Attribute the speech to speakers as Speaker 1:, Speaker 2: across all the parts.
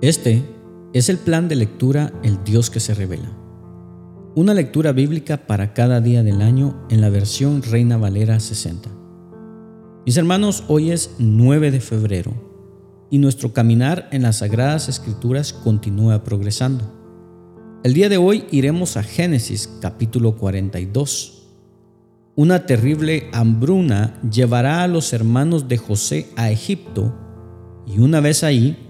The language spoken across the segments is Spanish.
Speaker 1: Este es el plan de lectura El Dios que se revela. Una lectura bíblica para cada día del año en la versión Reina Valera 60. Mis hermanos, hoy es 9 de febrero y nuestro caminar en las Sagradas Escrituras continúa progresando. El día de hoy iremos a Génesis capítulo 42. Una terrible hambruna llevará a los hermanos de José a Egipto y una vez ahí,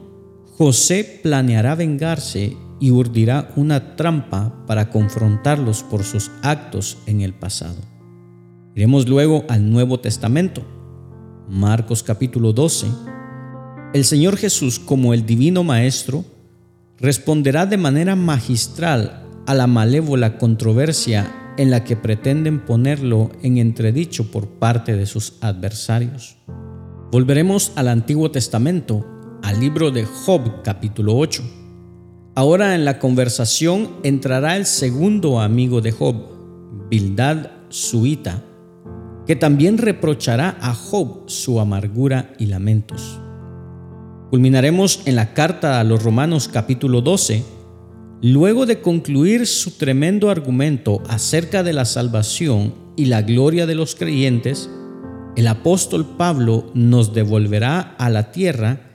Speaker 1: José planeará vengarse y urdirá una trampa para confrontarlos por sus actos en el pasado. Iremos luego al Nuevo Testamento. Marcos capítulo 12. El Señor Jesús como el Divino Maestro responderá de manera magistral a la malévola controversia en la que pretenden ponerlo en entredicho por parte de sus adversarios. Volveremos al Antiguo Testamento al libro de Job capítulo 8. Ahora en la conversación entrará el segundo amigo de Job, Bildad Suita, que también reprochará a Job su amargura y lamentos. Culminaremos en la carta a los Romanos capítulo 12, luego de concluir su tremendo argumento acerca de la salvación y la gloria de los creyentes, el apóstol Pablo nos devolverá a la tierra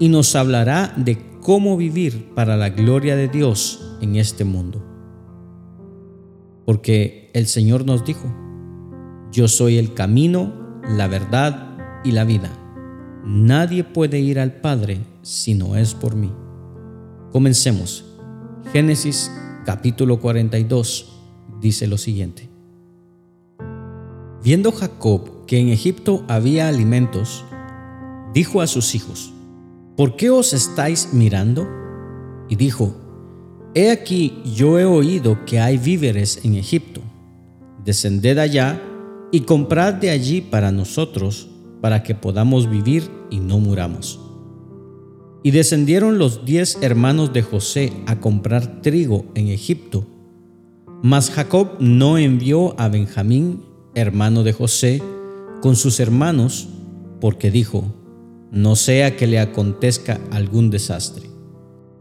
Speaker 1: y nos hablará de cómo vivir para la gloria de Dios en este mundo. Porque el Señor nos dijo, yo soy el camino, la verdad y la vida. Nadie puede ir al Padre si no es por mí. Comencemos. Génesis capítulo 42 dice lo siguiente. Viendo Jacob que en Egipto había alimentos, dijo a sus hijos, ¿por qué os estáis mirando? Y dijo, He aquí yo he oído que hay víveres en Egipto. Descended allá y comprad de allí para nosotros, para que podamos vivir y no muramos. Y descendieron los diez hermanos de José a comprar trigo en Egipto. Mas Jacob no envió a Benjamín, hermano de José, con sus hermanos, porque dijo, no sea que le acontezca algún desastre.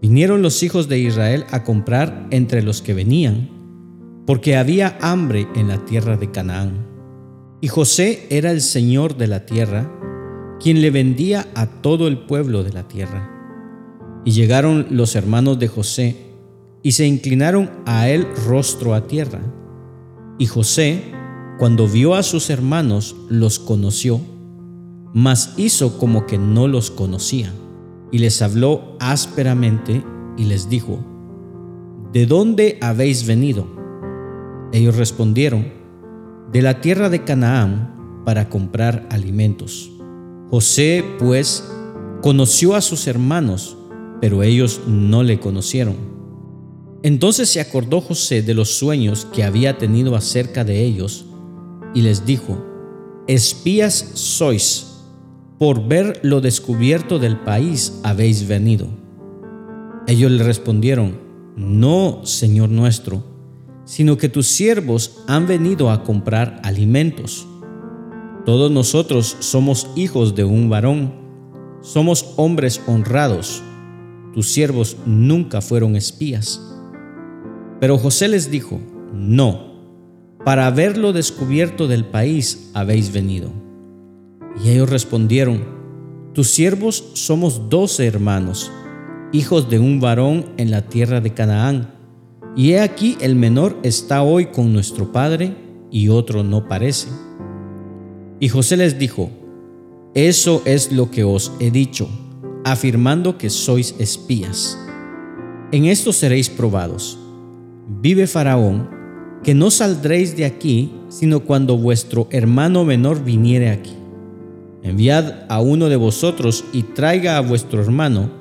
Speaker 1: Vinieron los hijos de Israel a comprar entre los que venían, porque había hambre en la tierra de Canaán. Y José era el señor de la tierra, quien le vendía a todo el pueblo de la tierra. Y llegaron los hermanos de José, y se inclinaron a él rostro a tierra. Y José, cuando vio a sus hermanos, los conoció mas hizo como que no los conocía, y les habló ásperamente y les dijo, ¿De dónde habéis venido? Ellos respondieron, de la tierra de Canaán para comprar alimentos. José, pues, conoció a sus hermanos, pero ellos no le conocieron. Entonces se acordó José de los sueños que había tenido acerca de ellos, y les dijo, Espías sois por ver lo descubierto del país habéis venido. Ellos le respondieron, no, Señor nuestro, sino que tus siervos han venido a comprar alimentos. Todos nosotros somos hijos de un varón, somos hombres honrados, tus siervos nunca fueron espías. Pero José les dijo, no, para ver lo descubierto del país habéis venido. Y ellos respondieron, tus siervos somos doce hermanos, hijos de un varón en la tierra de Canaán. Y he aquí el menor está hoy con nuestro padre y otro no parece. Y José les dijo, eso es lo que os he dicho, afirmando que sois espías. En esto seréis probados. Vive Faraón, que no saldréis de aquí, sino cuando vuestro hermano menor viniere aquí. Enviad a uno de vosotros y traiga a vuestro hermano,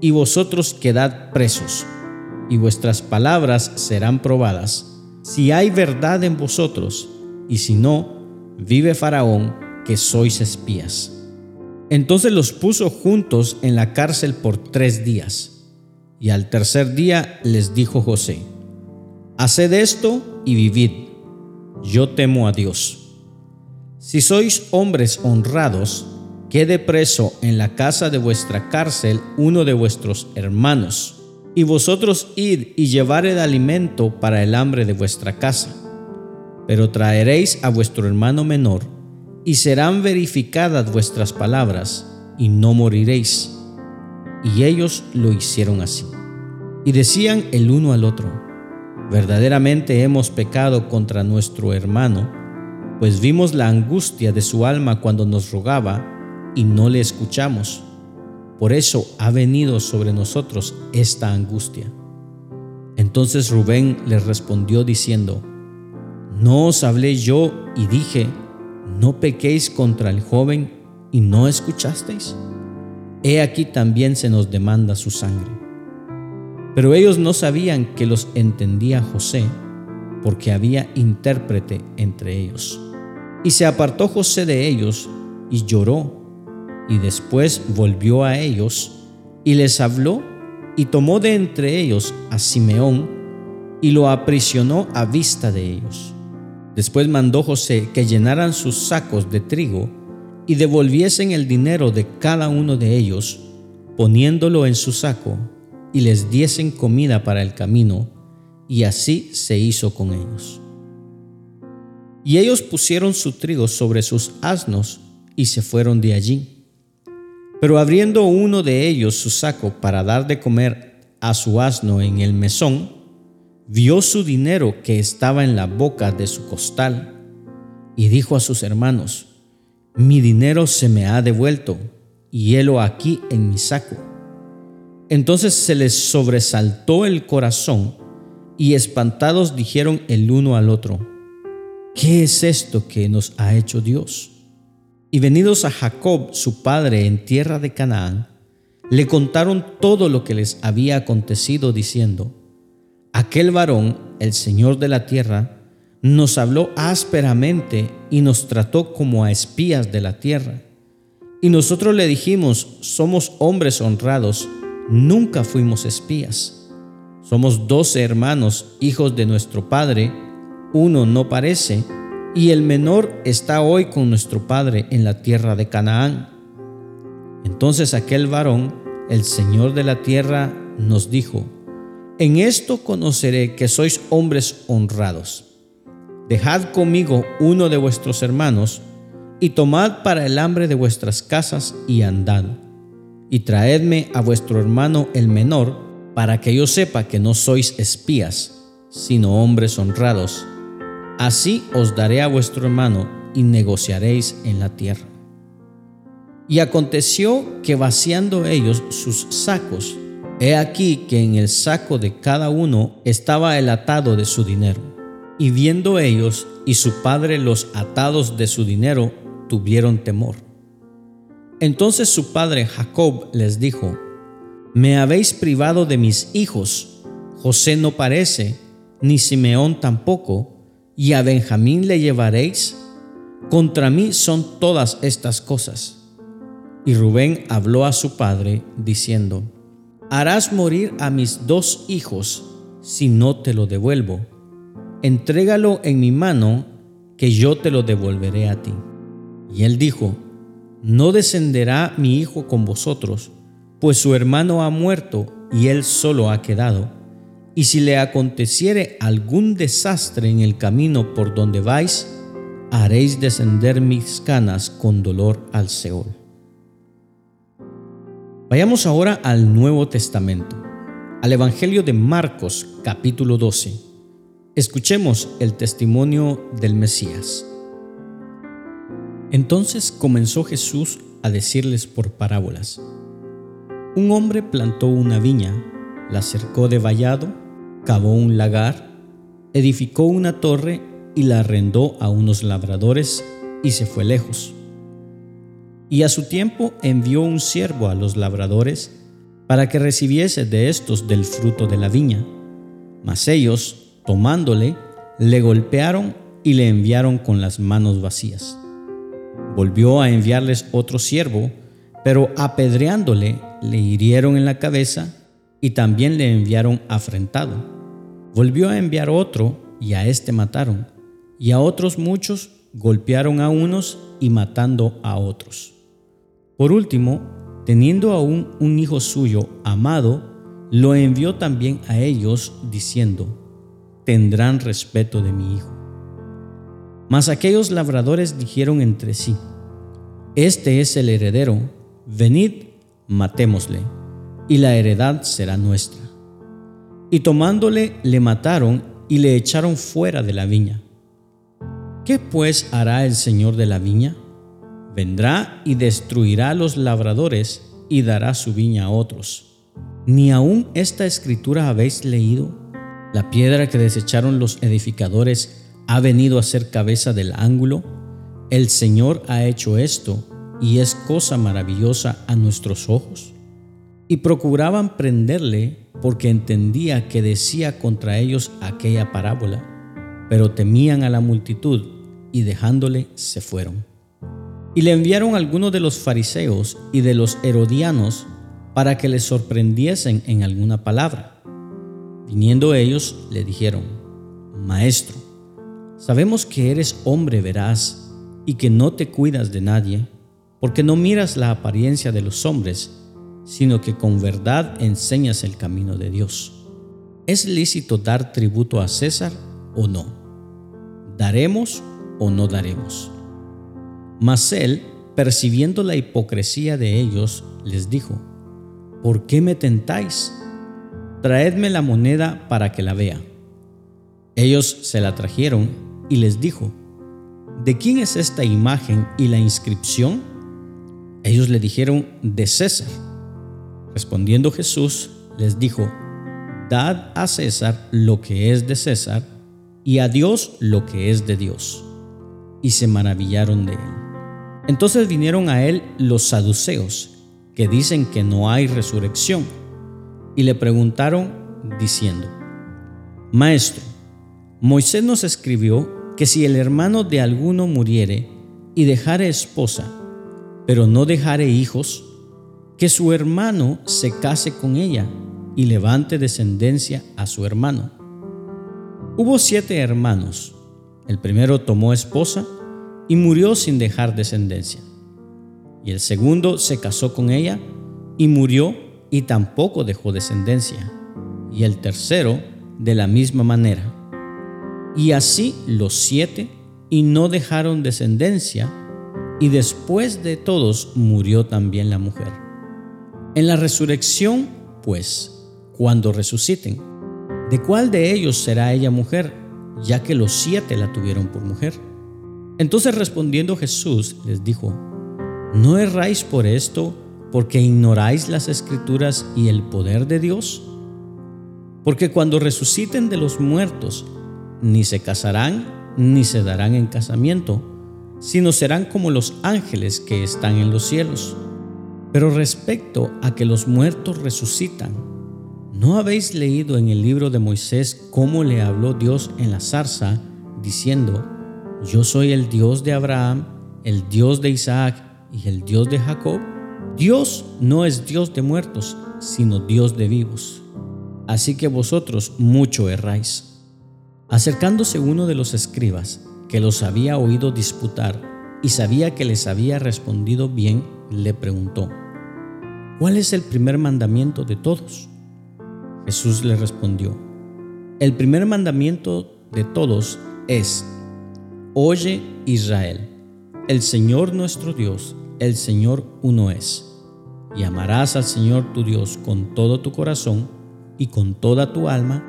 Speaker 1: y vosotros quedad presos, y vuestras palabras serán probadas, si hay verdad en vosotros, y si no, vive Faraón, que sois espías. Entonces los puso juntos en la cárcel por tres días, y al tercer día les dijo José, Haced esto y vivid, yo temo a Dios si sois hombres honrados, quede preso en la casa de vuestra cárcel uno de vuestros hermanos, y vosotros id y llevared alimento para el hambre de vuestra casa. Pero traeréis a vuestro hermano menor, y serán verificadas vuestras palabras, y no moriréis. Y ellos lo hicieron así. Y decían el uno al otro, verdaderamente hemos pecado contra nuestro hermano, pues vimos la angustia de su alma cuando nos rogaba, y no le escuchamos. Por eso ha venido sobre nosotros esta angustia. Entonces Rubén les respondió diciendo, ¿no os hablé yo y dije, no pequéis contra el joven y no escuchasteis? He aquí también se nos demanda su sangre. Pero ellos no sabían que los entendía José, porque había intérprete entre ellos. Y se apartó José de ellos y lloró y después volvió a ellos y les habló y tomó de entre ellos a Simeón y lo aprisionó a vista de ellos. Después mandó José que llenaran sus sacos de trigo y devolviesen el dinero de cada uno de ellos, poniéndolo en su saco, y les diesen comida para el camino, y así se hizo con ellos. Y ellos pusieron su trigo sobre sus asnos y se fueron de allí. Pero abriendo uno de ellos su saco para dar de comer a su asno en el mesón, vio su dinero que estaba en la boca de su costal y dijo a sus hermanos, mi dinero se me ha devuelto y helo aquí en mi saco. Entonces se les sobresaltó el corazón y espantados dijeron el uno al otro, ¿qué es esto que nos ha hecho Dios? Y venidos a Jacob, su padre, en tierra de Canaán, le contaron todo lo que les había acontecido, diciendo, Aquel varón, el Señor de la tierra, nos habló ásperamente y nos trató como a espías de la tierra. Y nosotros le dijimos, somos hombres honrados, nunca fuimos espías. Somos doce hermanos, hijos de nuestro Padre, uno no parece, y el menor está hoy con nuestro padre en la tierra de Canaán. Entonces aquel varón, el Señor de la tierra, nos dijo, en esto conoceré que sois hombres honrados. Dejad conmigo uno de vuestros hermanos, y tomad para el hambre de vuestras casas y andad, y traedme a vuestro hermano el menor, para que yo sepa que no sois espías, sino hombres honrados Así os daré a vuestro hermano y negociaréis en la tierra. Y aconteció que vaciando ellos sus sacos, he aquí que en el saco de cada uno estaba el atado de su dinero. Y viendo ellos y su padre los atados de su dinero, tuvieron temor. Entonces su padre Jacob les dijo, Me habéis privado de mis hijos, José no parece, ni Simeón tampoco, y a Benjamín le llevaréis? Contra mí son todas estas cosas. Y Rubén habló a su padre, diciendo, Harás morir a mis dos hijos si no te lo devuelvo. Entrégalo en mi mano, que yo te lo devolveré a ti. Y él dijo, No descenderá mi hijo con vosotros, pues su hermano ha muerto y él solo ha quedado y si le aconteciere algún desastre en el camino por donde vais, haréis descender mis canas con dolor al Seol. Vayamos ahora al Nuevo Testamento, al Evangelio de Marcos capítulo 12. Escuchemos el testimonio del Mesías. Entonces comenzó Jesús a decirles por parábolas. Un hombre plantó una viña, la cercó de vallado, cavó un lagar, edificó una torre y la arrendó a unos labradores y se fue lejos. Y a su tiempo envió un siervo a los labradores para que recibiese de estos del fruto de la viña. Mas ellos, tomándole, le golpearon y le enviaron con las manos vacías. Volvió a enviarles otro siervo, pero apedreándole le hirieron en la cabeza y también le enviaron afrentado. Volvió a enviar otro y a éste mataron, y a otros muchos golpearon a unos y matando a otros. Por último, teniendo aún un hijo suyo amado, lo envió también a ellos diciendo, tendrán respeto de mi hijo. Mas aquellos labradores dijeron entre sí, Este es el heredero, venid, matémosle, y la heredad será nuestra. Y tomándole, le mataron y le echaron fuera de la viña. ¿Qué pues hará el Señor de la viña? Vendrá y destruirá a los labradores y dará su viña a otros. ¿Ni aún esta escritura habéis leído? La piedra que desecharon los edificadores ha venido a ser cabeza del ángulo. El Señor ha hecho esto y es cosa maravillosa a nuestros ojos. Y procuraban prenderle porque entendía que decía contra ellos aquella parábola, pero temían a la multitud y dejándole se fueron. Y le enviaron algunos de los fariseos y de los herodianos para que le sorprendiesen en alguna palabra. Viniendo ellos le dijeron, Maestro, sabemos que eres hombre veraz y que no te cuidas de nadie, porque no miras la apariencia de los hombres, sino que con verdad enseñas el camino de Dios. ¿Es lícito dar tributo a César o no? ¿Daremos o no daremos? Mas él, percibiendo la hipocresía de ellos, les dijo, ¿por qué me tentáis? Traedme la moneda para que la vea. Ellos se la trajeron y les dijo, ¿de quién es esta imagen y la inscripción? Ellos le dijeron, de César. Respondiendo Jesús, les dijo, Dad a César lo que es de César y a Dios lo que es de Dios. Y se maravillaron de él. Entonces vinieron a él los saduceos, que dicen que no hay resurrección, y le preguntaron diciendo, Maestro, Moisés nos escribió que si el hermano de alguno muriere y dejare esposa, pero no dejare hijos, que su hermano se case con ella y levante descendencia a su hermano. Hubo siete hermanos. El primero tomó esposa y murió sin dejar descendencia. Y el segundo se casó con ella y murió y tampoco dejó descendencia. Y el tercero de la misma manera. Y así los siete y no dejaron descendencia, y después de todos murió también la mujer. En la resurrección, pues, cuando resuciten, ¿de cuál de ellos será ella mujer, ya que los siete la tuvieron por mujer? Entonces respondiendo Jesús les dijo, ¿no erráis por esto porque ignoráis las escrituras y el poder de Dios? Porque cuando resuciten de los muertos, ni se casarán ni se darán en casamiento, sino serán como los ángeles que están en los cielos. Pero respecto a que los muertos resucitan, ¿no habéis leído en el libro de Moisés cómo le habló Dios en la zarza, diciendo, yo soy el Dios de Abraham, el Dios de Isaac y el Dios de Jacob. Dios no es Dios de muertos, sino Dios de vivos. Así que vosotros mucho erráis. Acercándose uno de los escribas, que los había oído disputar y sabía que les había respondido bien, le preguntó, ¿cuál es el primer mandamiento de todos? Jesús le respondió, el primer mandamiento de todos es, Oye Israel, el Señor nuestro Dios, el Señor uno es. Y amarás al Señor tu Dios con todo tu corazón y con toda tu alma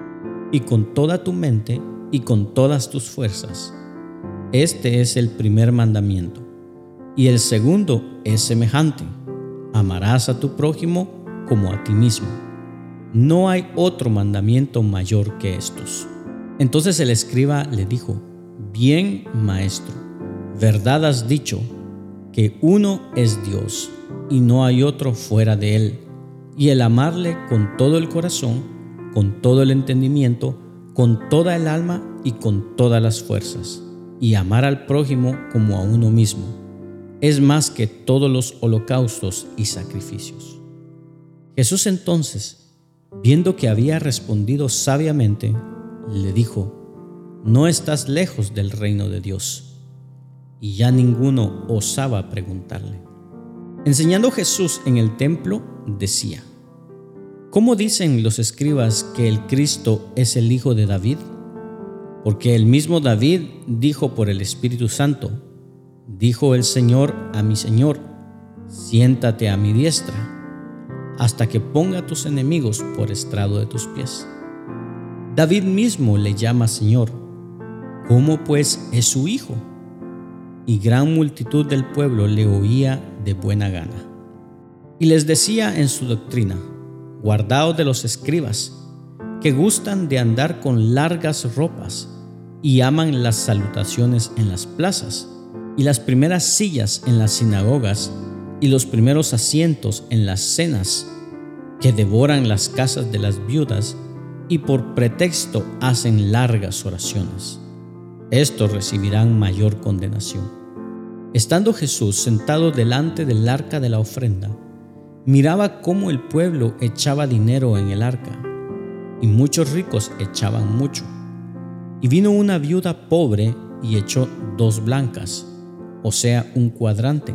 Speaker 1: y con toda tu mente y con todas tus fuerzas. Este es el primer mandamiento. Y el segundo es semejante. Amarás a tu prójimo como a ti mismo. No hay otro mandamiento mayor que estos. Entonces el escriba le dijo, Bien, maestro, verdad has dicho que uno es Dios y no hay otro fuera de él, y el amarle con todo el corazón, con todo el entendimiento, con toda el alma y con todas las fuerzas, y amar al prójimo como a uno mismo, es más que todos los holocaustos y sacrificios. Jesús entonces, viendo que había respondido sabiamente, le dijo, no estás lejos del reino de Dios. Y ya ninguno osaba preguntarle. Enseñando Jesús en el templo, decía, ¿Cómo dicen los escribas que el Cristo es el Hijo de David? Porque el mismo David dijo por el Espíritu Santo, dijo el Señor a mi Señor, siéntate a mi diestra, hasta que ponga tus enemigos por estrado de tus pies. David mismo le llama Señor, ¿cómo pues es su Hijo? Y gran multitud del pueblo le oía de buena gana. Y les decía en su doctrina, guardaos de los escribas, que gustan de andar con largas ropas y aman las salutaciones en las plazas y las primeras sillas en las sinagogas y los primeros asientos en las cenas, que devoran las casas de las viudas y por pretexto hacen largas oraciones. Estos recibirán mayor condenación. Estando Jesús sentado delante del arca de la ofrenda, miraba cómo el pueblo echaba dinero en el arca, y muchos ricos echaban mucho. Y vino una viuda pobre y echó dos blancas, o sea, un cuadrante.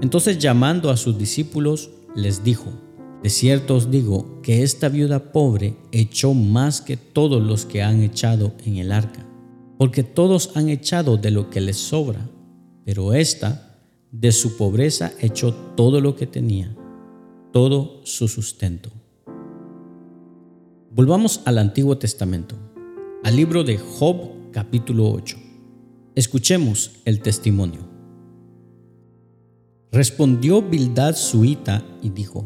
Speaker 1: Entonces llamando a sus discípulos, les dijo, de cierto os digo que esta viuda pobre echó más que todos los que han echado en el arca, porque todos han echado de lo que les sobra, pero esta de su pobreza echó todo lo que tenía, todo su sustento. Volvamos al Antiguo Testamento, al libro de Job capítulo 8. Escuchemos el testimonio. Respondió Bildad suita y dijo,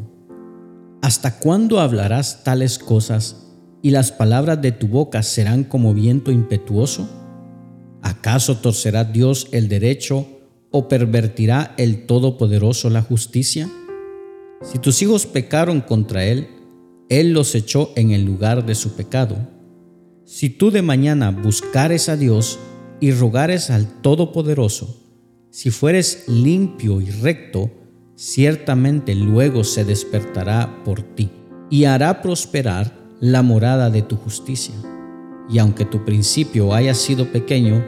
Speaker 1: ¿Hasta cuándo hablarás tales cosas y las palabras de tu boca serán como viento impetuoso? ¿Acaso torcerá Dios el derecho o pervertirá el Todopoderoso la justicia? Si tus hijos pecaron contra Él, Él los echó en el lugar de su pecado. Si tú de mañana buscares a Dios y rogares al Todopoderoso, si fueres limpio y recto, ciertamente luego se despertará por ti y hará prosperar la morada de tu justicia. Y aunque tu principio haya sido pequeño,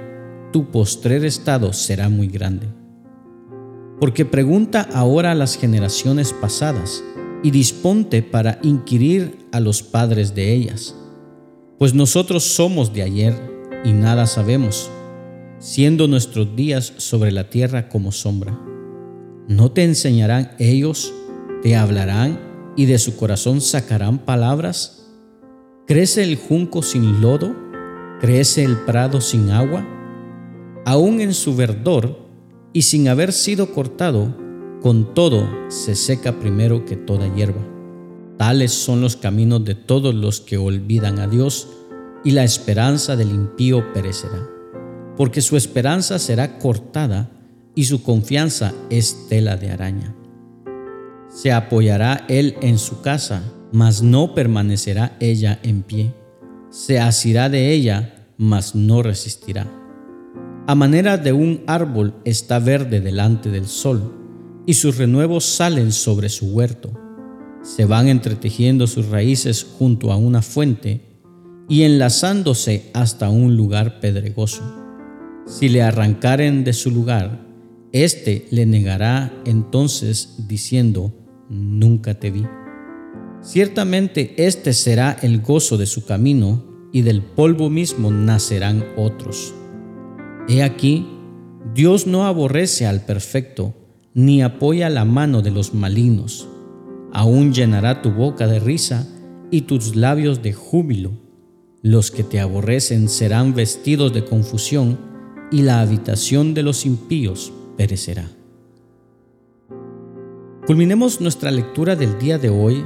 Speaker 1: tu postrer estado será muy grande. Porque pregunta ahora a las generaciones pasadas y disponte para inquirir a los padres de ellas, pues nosotros somos de ayer y nada sabemos siendo nuestros días sobre la tierra como sombra. ¿No te enseñarán ellos, te hablarán y de su corazón sacarán palabras? ¿Crece el junco sin lodo? ¿Crece el prado sin agua? Aún en su verdor y sin haber sido cortado, con todo se seca primero que toda hierba. Tales son los caminos de todos los que olvidan a Dios, y la esperanza del impío perecerá porque su esperanza será cortada y su confianza es tela de araña. Se apoyará él en su casa, mas no permanecerá ella en pie. Se asirá de ella, mas no resistirá. A manera de un árbol está verde delante del sol, y sus renuevos salen sobre su huerto. Se van entretejiendo sus raíces junto a una fuente y enlazándose hasta un lugar pedregoso si le arrancaren de su lugar, éste le negará entonces diciendo, nunca te vi. Ciertamente este será el gozo de su camino, y del polvo mismo nacerán otros. He aquí, Dios no aborrece al perfecto, ni apoya la mano de los malignos. Aún llenará tu boca de risa y tus labios de júbilo. Los que te aborrecen serán vestidos de confusión, y la habitación de los impíos perecerá. Culminemos nuestra lectura del día de hoy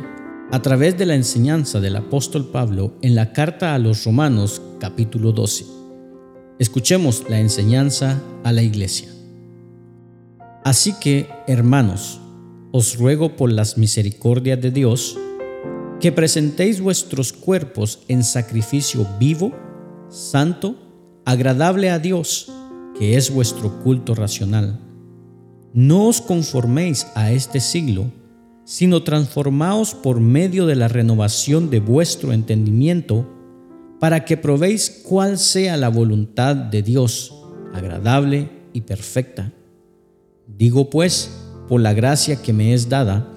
Speaker 1: a través de la enseñanza del apóstol Pablo en la carta a los Romanos capítulo 12. Escuchemos la enseñanza a la iglesia. Así que, hermanos, os ruego por las misericordias de Dios, que presentéis vuestros cuerpos en sacrificio vivo, santo, agradable a Dios, que es vuestro culto racional. No os conforméis a este siglo, sino transformaos por medio de la renovación de vuestro entendimiento, para que probéis cuál sea la voluntad de Dios, agradable y perfecta. Digo pues, por la gracia que me es dada,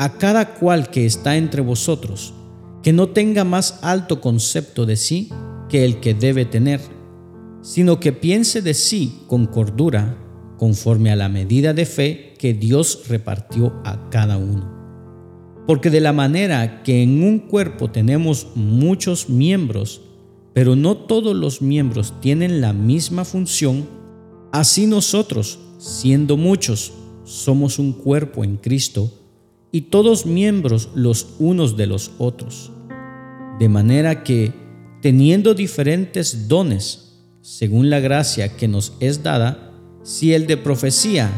Speaker 1: a cada cual que está entre vosotros, que no tenga más alto concepto de sí que el que debe tener, sino que piense de sí con cordura, conforme a la medida de fe que Dios repartió a cada uno. Porque de la manera que en un cuerpo tenemos muchos miembros, pero no todos los miembros tienen la misma función, así nosotros, siendo muchos, somos un cuerpo en Cristo y todos miembros los unos de los otros. De manera que, teniendo diferentes dones, según la gracia que nos es dada, si el de profecía,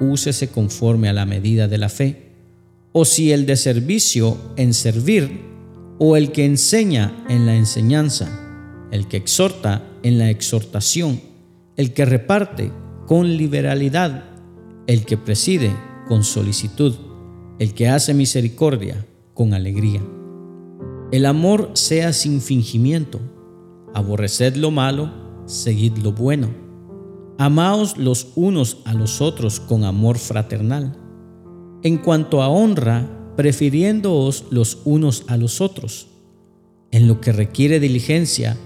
Speaker 1: úsese conforme a la medida de la fe, o si el de servicio en servir, o el que enseña en la enseñanza, el que exhorta en la exhortación, el que reparte con liberalidad, el que preside con solicitud, el que hace misericordia con alegría. El amor sea sin fingimiento, aborreced lo malo, seguid lo bueno. Amaos los unos a los otros con amor fraternal. En cuanto a honra, prefiriéndoos los unos a los otros. En lo que requiere diligencia,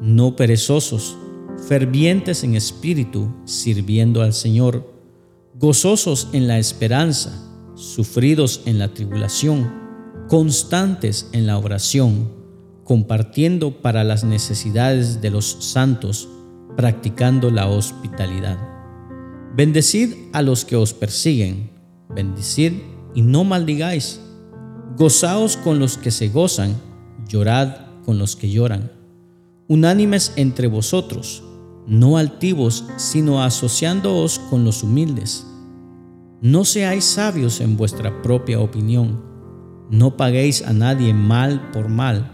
Speaker 1: no perezosos, fervientes en espíritu, sirviendo al Señor gozosos en la esperanza, sufridos en la tribulación, constantes en la oración, compartiendo para las necesidades de los santos, practicando la hospitalidad. Bendecid a los que os persiguen, bendecid y no maldigáis. Gozaos con los que se gozan, llorad con los que lloran. Unánimes entre vosotros, no altivos, sino asociándoos con los humildes. No seáis sabios en vuestra propia opinión. No paguéis a nadie mal por mal.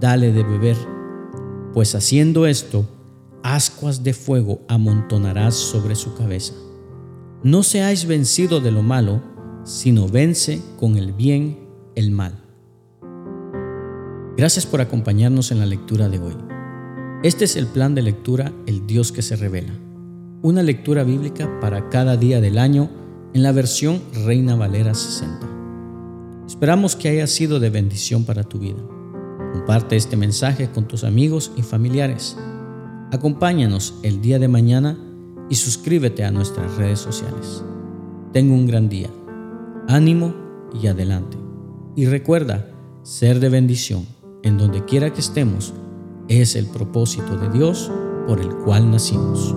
Speaker 1: dale de beber. Pues haciendo esto, ascuas de fuego amontonarás sobre su cabeza. No seáis vencido de lo malo, sino vence con el bien el mal. Gracias por acompañarnos en la lectura de hoy. Este es el plan de lectura El Dios que se revela. Una lectura bíblica para cada día del año en la versión Reina Valera 60. Esperamos que haya sido de bendición para tu vida. Comparte este mensaje con tus amigos y familiares. Acompáñanos el día de mañana y suscríbete a nuestras redes sociales. Tengo un gran día. Ánimo y adelante. Y recuerda ser de bendición en donde quiera que estemos es el propósito de Dios por el cual nacimos.